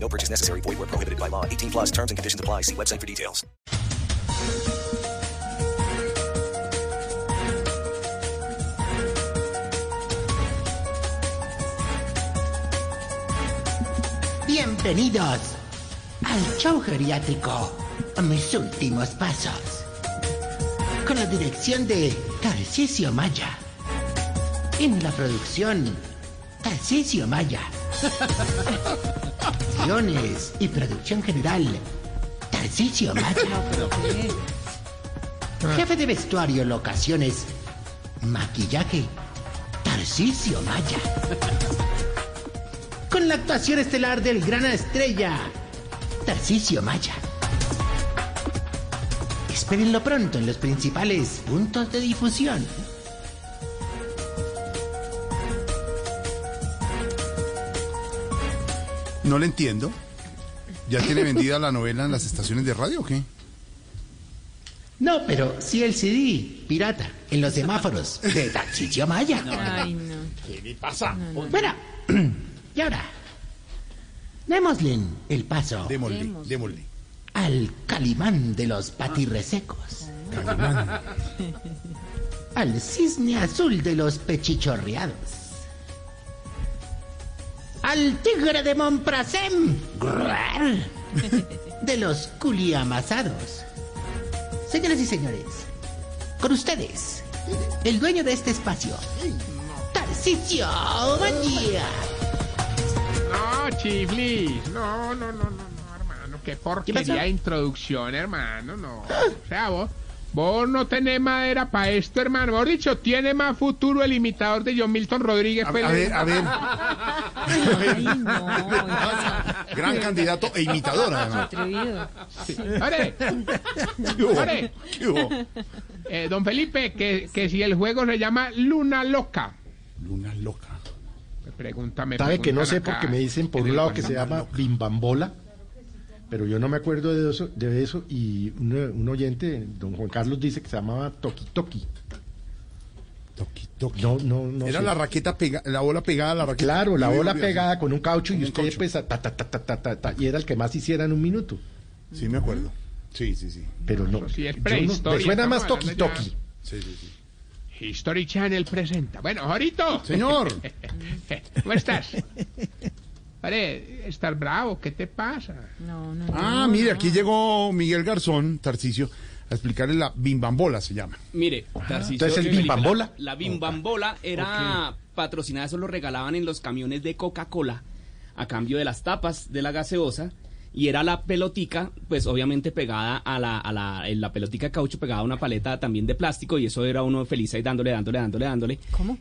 No purchase necessary. Void where prohibited by law. 18 plus terms and conditions apply. See website for details. Bienvenidos al show geriátrico, mis últimos pasos. Con la dirección de Tarcisio Maya. En la producción, Tarcisio Maya. Guiones y producción general, Tarcisio Maya. Jefe de vestuario, locaciones, maquillaje, Tarcisio Maya. Con la actuación estelar del gran estrella, Tarcisio Maya. Espérenlo pronto en los principales puntos de difusión. No le entiendo. ¿Ya tiene vendida la novela en las estaciones de radio o qué? No, pero sí el CD, pirata, en los semáforos de Tarcisio Maya. Ay, no. ¿Qué le pasa? Bueno, y ahora, démosle el paso Démosle, Démosle. al calimán de los patirresecos. Al cisne azul de los pechichorreados. Al tigre de Monprasem. De los culiamasados. Señoras y señores, con ustedes, el dueño de este espacio, Tarcisio Maya. No, Chiflis. No, no, no, no, no, hermano. Qué porquería de introducción, hermano. No. O sea, vos, vos no tenés madera para esto, hermano. Vos dicho, tiene más futuro el imitador de John Milton Rodríguez. A, a ver, a ver. Ay, no. Gran candidato e imitador, además. Atrevido. ¡Ore! ¿Qué hubo? ¡Ore! ¿Qué hubo? Eh, don Felipe, que, que si el juego se llama Luna Loca. Luna loca. Pregúntame. Sabe que no sé preguntan porque acá me dicen por un lado que se llama bimbambola, pero yo no me acuerdo de eso, de eso y un, un oyente, don Juan Carlos, dice que se llamaba Toki Toki. Toqui, toqui. No, no, no. Era sé. la raqueta pega, la bola pegada a la raqueta. Claro, la bola pegada con un caucho y Con usted caucho. pues ta, ta, ta, ta, ta, ta, ta, y era el que más hiciera en un minuto. Sí, me acuerdo. Sí, sí, sí. Pero no, Eso sí es no- me suena más Toki Toki. Sí, sí, sí. History Channel presenta. Bueno, Jorito. Señor. ¿Cómo estás? Pare, ¿estás bravo? ¿Qué te pasa? No, no, Ah, no, mire, no. aquí llegó Miguel Garzón, Tarcicio, a explicarle la bimbambola, se llama. Mire, Tarcisio Entonces, ¿el bimbambola? La, la bimbambola era patrocinada, eso lo regalaban en los camiones de Coca-Cola a cambio de las tapas de la gaseosa y era la pelotica, pues obviamente pegada a la, a la, en la pelotica de caucho pegada a una paleta también de plástico y eso era uno feliz ahí dándole, dándole, dándole, dándole. ¿Cómo?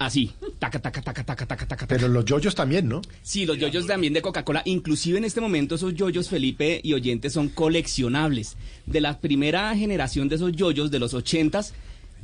Así, taca, taca, taca, taca, taca, taca, Pero los yoyos también, ¿no? Sí, los yoyos también de Coca-Cola. Inclusive en este momento esos yoyos, Felipe y oyentes, son coleccionables. De la primera generación de esos yoyos de los ochentas,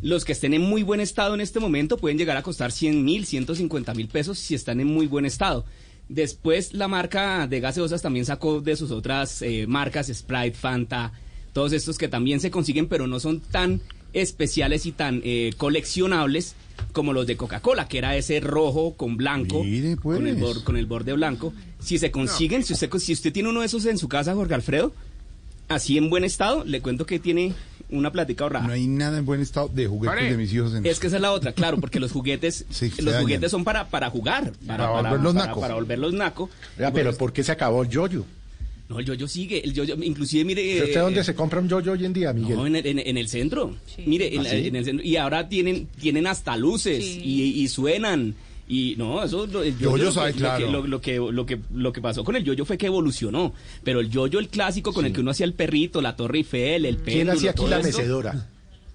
los que estén en muy buen estado en este momento pueden llegar a costar 100 mil, 150 mil pesos si están en muy buen estado. Después la marca de gaseosas también sacó de sus otras eh, marcas, Sprite, Fanta, todos estos que también se consiguen, pero no son tan especiales y tan eh, coleccionables como los de Coca-Cola, que era ese rojo con blanco, Mire, pues. con, el bor- con el borde blanco. Si se consiguen, si usted si usted tiene uno de esos en su casa, Jorge Alfredo, así en buen estado, le cuento que tiene una plática ahorrada. No hay nada en buen estado de juguetes de mis hijos en Es que esa es la otra, claro, porque los juguetes, Sí, los dañan. juguetes son para, para jugar, para, Para volverlos para- naco. para volverlos naco. Pero bueno, ¿por qué se acabó el yoyo? No, el yoyo sigue, el yoyo, inclusive mire... ¿Usted eh, dónde se compra un yoyo hoy en día, Miguel? No, en el, en- en el centro. Mire, en, ¿Ah, sí? en el centro. Y ahora tienen, tienen hasta luces Sí. y, y suenan. Y no, eso lo- el Yoyo lo sabe, que- claro. Lo que, lo, lo que, lo, que, lo que pasó con el yoyo fue que evolucionó. Pero el yoyo, el clásico con el que uno hacía el perrito, la Torre Eiffel, el péndulo. ¿Quién hacía aquí todo la esto, mecedora?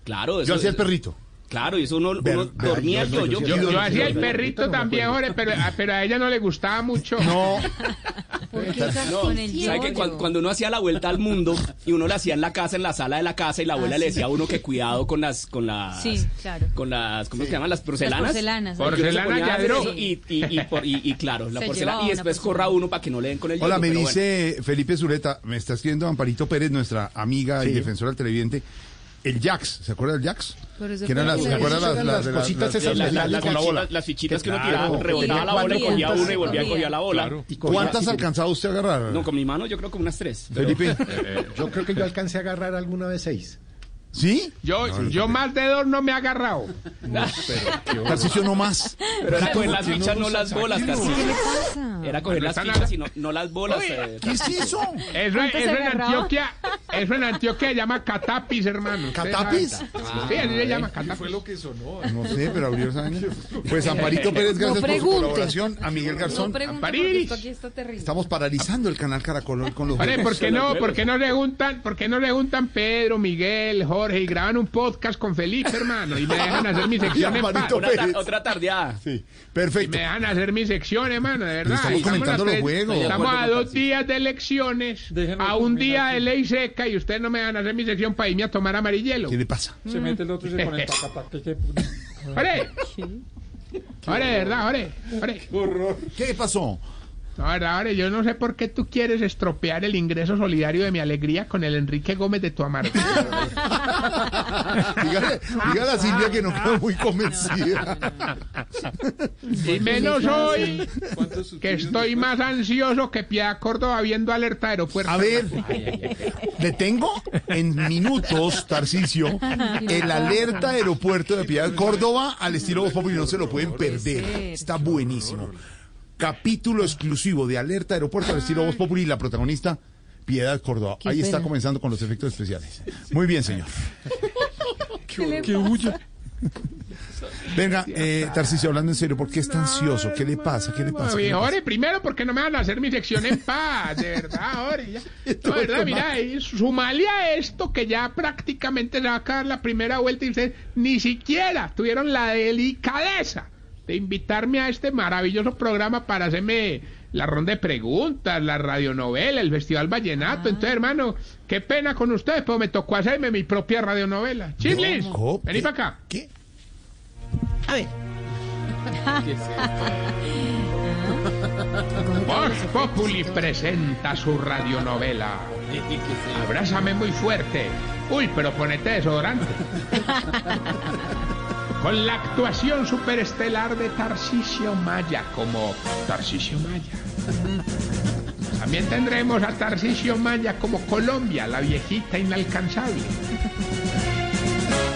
Claro, eso, Yo hacía el perrito. Claro, y eso uno, uno Ver- ver- dormía el yo- yo- yo- Yo, yo- hacía el perrito también. Jorge, pero, a- pero a ella no le gustaba mucho. No, ¿Por qué esas No, ¿sabe que cuando, cuando uno hacía la vuelta al mundo y uno la hacía en la casa, en la sala de la casa y la abuela Ah, le sí. decía a uno que cuidado con las, con las, Sí, claro. con las, ¿cómo se llaman? Las porcelanas. Las porcelanas. Porcelana ponía a hacer Yadro. eso Y, y, y, por- y- y claro, la Se porcelana. Y después porcelana. corra uno para que no le den con el Hola, yoyo, me dice Felipe Zuleta, me está escribiendo Amparito Pérez, nuestra amiga y Sí. defensora del televidente, el Jax, ¿se acuerda del Jax? Que eran las, ¿se acuerdan las cositas esas las, fichitas, las fichitas que uno Claro, tiraba, rebotaba la bola y cogía uno y volvía, corría. cogía la bola. ¿Cuántas alcanzaba usted a agarrar? No, con mi mano yo creo que unas tres. pero- Felipe, Yo creo que yo alcancé a agarrar alguna vez seis. ¿Sí? Yo, yo más de dos no me he agarrado. Tarcicio no más. Pero era coger las fichas, no las bolas, casi. ¿Qué le pasa? Era coger las fichas y no, no las bolas. eh, ¿Qué es eso? Eso, ¿Cuánto se eso en? Antioquia, eso en Antioquia se llama catapis, hermano. ¿Catapis? Sí, así se llama catapis. No sé, pero abrió esa. Pues Amparito Pérez, gracias por su colaboración. A Miguel No Garzón, aquí está terrible. estamos paralizando el canal Caracol hoy con los Oye. ¿por qué no, por qué no le juntan, por qué no le juntan Pedro, Miguel, Jorge y graban un podcast con Felipe, hermano? Y me dejan hacer mi sección en paz. Una otra tardeada. Sí, Y perfecto. me dejan hacer mi sección, hermano, de verdad. estamos Y a comentando los juegos. Estamos a dos días de elecciones, a un día de ley seca y ustedes no me van a hacer mi sección para irme a tomar amarillelo. ¿Qué le pasa? Se mete el otro y se pone ¡Ore! ¡Ore, de verdad, ore! ¡Ore! ¿Qué pasó? No, de verdad, ore, yo no sé por qué tú quieres estropear el ingreso solidario de mi alegría con el Enrique Gómez de tu amargura. Dígale, dígale a Silvia que no quedó muy convencida. Y menos hoy, que estoy más ansioso que Piedad Córdoba viendo alerta aeropuerto. A ver, le tengo en minutos, Tarcicio, el alerta aeropuerto de Piedad Córdoba al estilo Voz Populi, no se lo pueden perder. Está buenísimo. Capítulo exclusivo de alerta aeropuerto al estilo Voz Populi, la protagonista Piedad Córdoba. Qué Ahí está comenzando con los efectos especiales. Muy bien, señor. que huya. Venga, eh, hablando en serio, ¿por qué está ansioso? ¿Qué le pasa? ¿Qué le pasa? ¿Qué le Oye, pasa? Ore, primero porque no me van a hacer mi sección en paz, de verdad, Ore. ya. No, de verdad, mira, y sumale a esto que ya prácticamente se va a acabar la primera vuelta y ustedes ni siquiera tuvieron la delicadeza de invitarme a este maravilloso programa para hacerme la ronda de preguntas, la radionovela, el Festival Vallenato. Entonces, hermano, qué pena con ustedes, pero me tocó hacerme mi propia radionovela. Chiblis, ¿Cómo? vení ¿Qué? para acá. ¿Qué? A ver, Voz Populi presenta su radionovela. Abrázame muy fuerte. Uy, pero ponete desodorante. Con la actuación superestelar de Tarcisio Maya como Tarcisio Maya. También tendremos a Tarcisio Maya como Colombia, la viejita inalcanzable.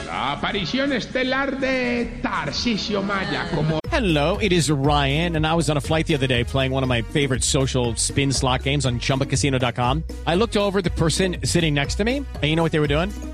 La aparición estelar de Tarcisio Maya como Hello, it is Ryan, and I was on a flight the other day playing one of my favorite social spin slot games on chumbacasino.com. I looked over the person sitting next to me, and you know what they were doing?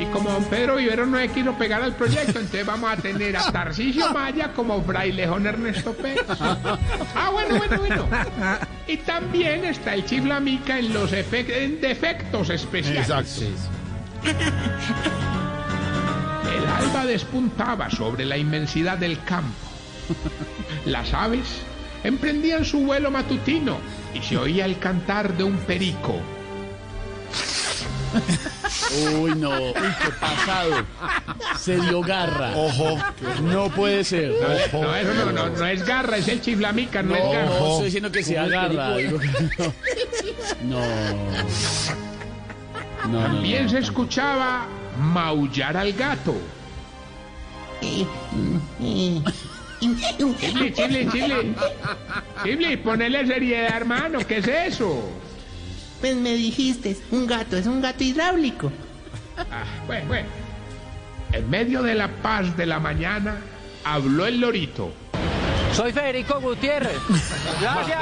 Y como don Pedro Vivero no se quiso pegar al proyecto, entonces vamos a tener a Tarcisio Maya como frailejón Ernesto Pérez. Ah, bueno, bueno, bueno. Y también está el chiflamica en los en defectos especiales. Exacto. El alba despuntaba sobre la inmensidad del campo. Las aves emprendían su vuelo matutino y se oía el cantar de un perico. Uy, no, uy, qué pasado. Se dio garra. Ojo, No puede ser. No, eso no, no, no es garra, es el chiflamica, no, es garra. no estoy diciendo que sea garra. digo que No. No, no, no. También se escuchaba maullar al gato. Chibli, chibli, chibli. Chibli, ponele seriedad, hermano. ¿Qué es eso? Pues me dijiste, un gato, es un gato hidráulico. Ah, bueno, bueno. En medio de la paz de la mañana, habló el lorito. Soy Federico Gutiérrez. Gracias.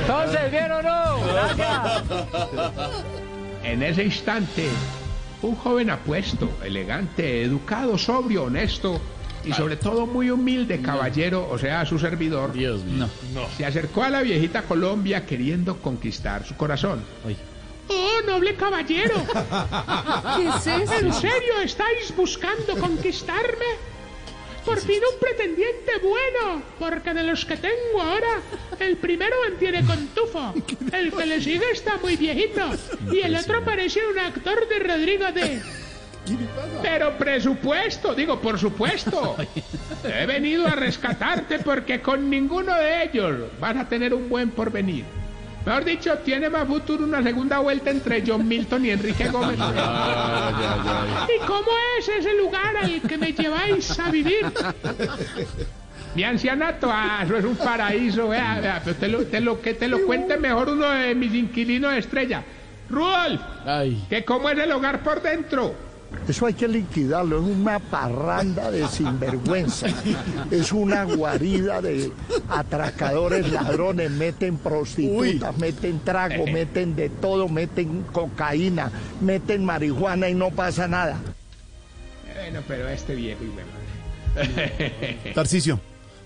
Entonces, ¿bien o no? Gracias. En ese instante, un joven apuesto, elegante, educado, sobrio, honesto y sobre todo muy humilde caballero, o sea, su servidor, Dios mío. se acercó a la viejita Colombia queriendo conquistar su corazón. ¡Oh, noble caballero! ¿Qué es eso? ¿En serio estáis buscando conquistarme? Por fin un pretendiente bueno, porque de los que tengo ahora, el primero mantiene con tufo, el que le sigue está muy viejito, y el otro parece un actor de Rodrigo D. Pero presupuesto, digo, por supuesto. He venido a rescatarte porque con ninguno de ellos vas a tener un buen porvenir. Mejor dicho, tiene más futuro una segunda vuelta entre John Milton y Enrique Gómez. ¿Y cómo es ese lugar al que me lleváis a vivir? Mi ancianato, ah, eso es un paraíso, vea, vea, pero te lo, te lo- que te lo cuente mejor uno de mis inquilinos de estrella. Rudolf, que cómo es el hogar por dentro. Eso hay que liquidarlo, es una parranda de sinvergüenza, es una guarida de atracadores, ladrones, meten prostitutas, meten trago, meten de todo, meten cocaína, meten marihuana y no pasa nada. Bueno, pero este viejo y bueno. Tarcicio,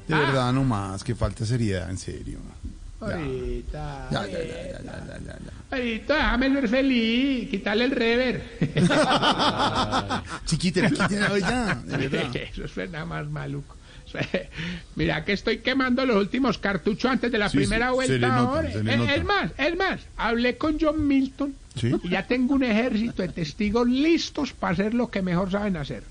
de Ah. verdad, no más, que falta seriedad, en serio. Ahorita. Ya, ya, ya, ya, ya, ya, ya, ya. Ahorita, déjame ser feliz, quitarle el rever. Chiquitera, quítela ya, de verdad. Eso suena más maluco. Mira que estoy quemando los últimos cartuchos antes de la Sí, primera sí, vuelta. nota. Es más, es más, hablé con John Milton ¿Sí? y ya tengo un ejército de testigos listos para hacer lo que mejor saben hacer.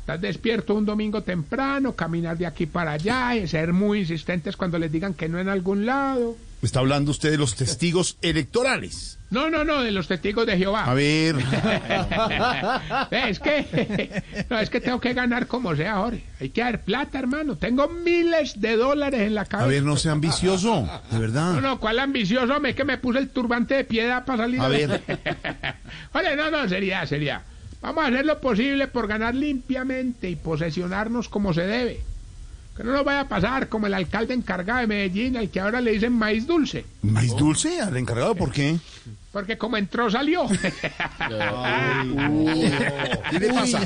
Estás despierto un domingo temprano, caminar de aquí para allá y ser muy insistentes cuando les digan que no en algún lado. Está hablando usted de los testigos electorales. No, no, no, de los testigos de Jehová. A ver, es que no, es que tengo que ganar como sea ahora. Hay que dar plata, hermano. Tengo miles de dólares en la a cabeza. ver, no sea ambicioso, de No, verdad. no, ¿cuál ambicioso? Es que me puse el turbante de piedad para salir. A ver. Oye, no, no, sería, sería. Vamos a hacer lo posible por ganar limpiamente y posesionarnos como se debe. Que no nos vaya a pasar como el alcalde encargado de Medellín, al que ahora le dicen maíz dulce. ¿Maíz dulce al encargado? ¿Por qué? Porque como entró, salió. ¿Qué le pasa?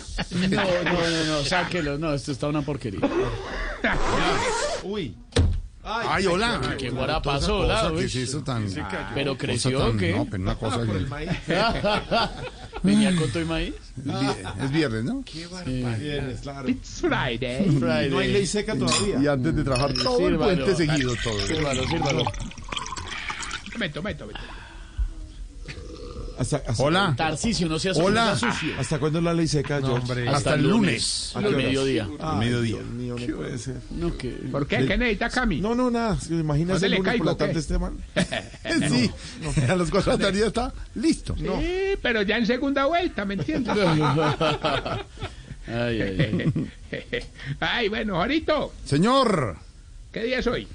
no, no, no, no, sáquelo. No, esto está una porquería. Uy. Ay, hola. qué ¿Qué uy. es eso tan... Pero creció, tan- ¿o qué? No, pero una cosa... Venía con todo y maíz. Es vi- es viernes, ¿no? It's Friday. Friday. No hay ley seca todavía. Y antes de trabajar todo el Sírvalo. puente seguido, todo. Sírvalo, sírvalo. Meto, meto, meto. Hasta, hasta- Hola. Tarcicio, no seas Hola. no sucio. ¿Hasta cuándo es la ley seca, George? Hasta el lunes. Al mediodía. Al mediodía. Dios mío, no puede ser. No, que... ¿Por qué? ¿Qué necesita Cami? No, no, nada. ¿Dónde el lunes por la tarde este man. Sí, a las cuatro de la tarde ya está listo. Sí, pero ya en segunda vuelta, ¿me entiendes? Ay, ay, ay. Ay, bueno, Jorito, Señor, ¿qué día es hoy?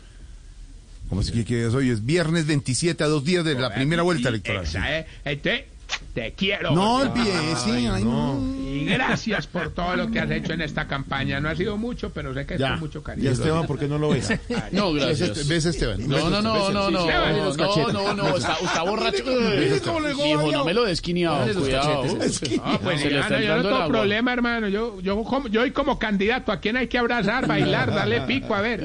¿Cómo es que que es hoy? Es viernes 27 a dos días de la primera vuelta electoral. ¿eh? Entonces, te quiero. No Jorito. olvide, sí, ay, no. Y gracias por todo lo que has hecho en esta campaña. No ha sido mucho, pero sé que es con mucho Y cariño. Esteban, ¿por qué no lo ves? No, ¿Ves, gracias. este- ves, Esteban? No, no, no, no, no, Esteban, no, no, no, no, está, está borracho. Hijo, no me lo des cuidado. Ah, pues Se le ya, está no, yo no tengo problema, hermano. Yo, yo, como, yo hoy como candidato, ¿a quién hay que abrazar, bailar, darle pico? A ver.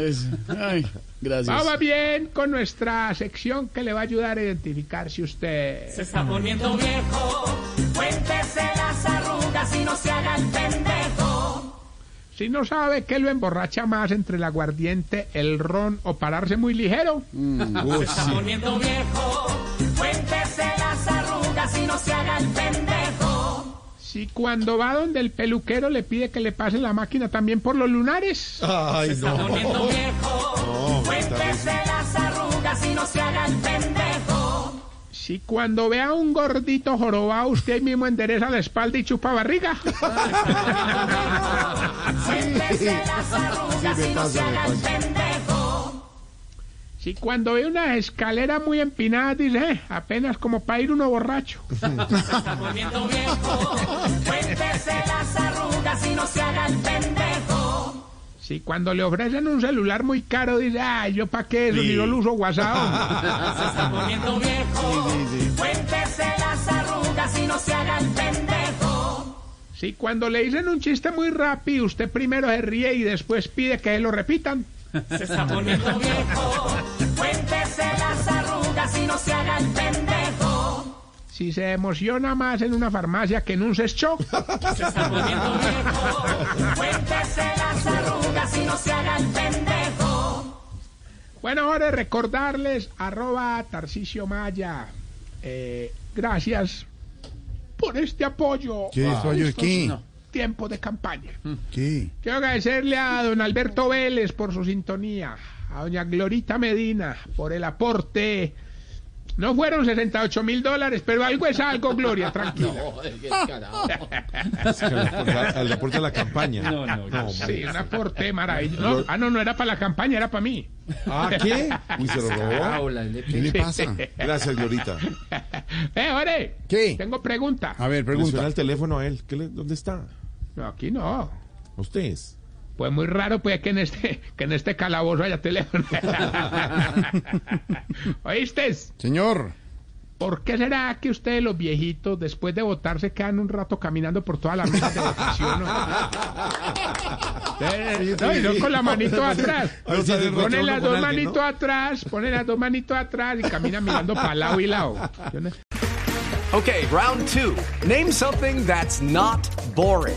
Ay, gracias. Vamos bien con nuestra sección que le va a ayudar a identificar si usted... Se está poniendo viejo, no se haga el pendejo. Si no sabe qué lo emborracha más entre el aguardiente, el ron o pararse muy ligero, Se está poniendo viejo, cuéntese las arrugas y no se haga el pendejo. si cuando va donde el peluquero le pide que le pase la máquina también por los lunares, Ay, Está poniendo viejo, cuéntese las arrugas y no se haga el pendejo. Si cuando ve a un gordito jorobado usted mismo endereza la espalda y chupa barriga, si cuando ve unas escaleras muy empinadas dice, "Eh, apenas como para ir uno borracho, Se está poniendo viejo, cuéntese las arrugas y no se haga el pendejo. Si cuando le ofrecen un celular muy caro dice, ay, yo para qué eso, ni yo lo uso WhatsApp. Se está poniendo viejo, cuéntese las arrugas y no se haga el pendejo. Si cuando le dicen un chiste muy rápido, usted primero se ríe y después pide que lo repitan. Se está poniendo viejo. Cuéntese las arrugas y no se haga el pendejo. Si se emociona más en una farmacia que en un sex shop. Se está poniendo viejo. Cuéntese las arrugas y no se haga el pendejo. Bueno, ahora recordarles, arroba Tarcicio Maya. Eh, gracias por este apoyo. ¿Qué de qué? Tiempo de campaña. ¿Qué? Quiero agradecerle a don Alberto Vélez por su sintonía, a doña Glorita Medina por el aporte. No fueron 68 mil dólares, pero algo es algo, Gloria, tranquila. Al aporte a la campaña. No, no, no. Sí, un aporte maravilloso. No, ah, no, no era para la campaña, era para mí. ¿Ah, qué? Uy, se lo robó. De- ¿Qué le pasa? Gracias, Glorita. Eh, ore, ¿Qué? tengo pregunta. A ver, Le suena pregunta. el teléfono a él. ¿Qué le- ¿Dónde está? No, aquí no. ¿A ustedes? Pues muy raro pues que en este, que en este calabozo haya teléfono. ¿Oíste? Señor. ¿Por qué será que ustedes los viejitos después de votar se quedan un rato caminando por todas las mesas de votación? ¿no? No, y no con la manito atrás. Ponen las dos manitos atrás, ponen las dos manitos atrás y caminan mirando para lado y lado. Okay, round two. Name something that's not boring.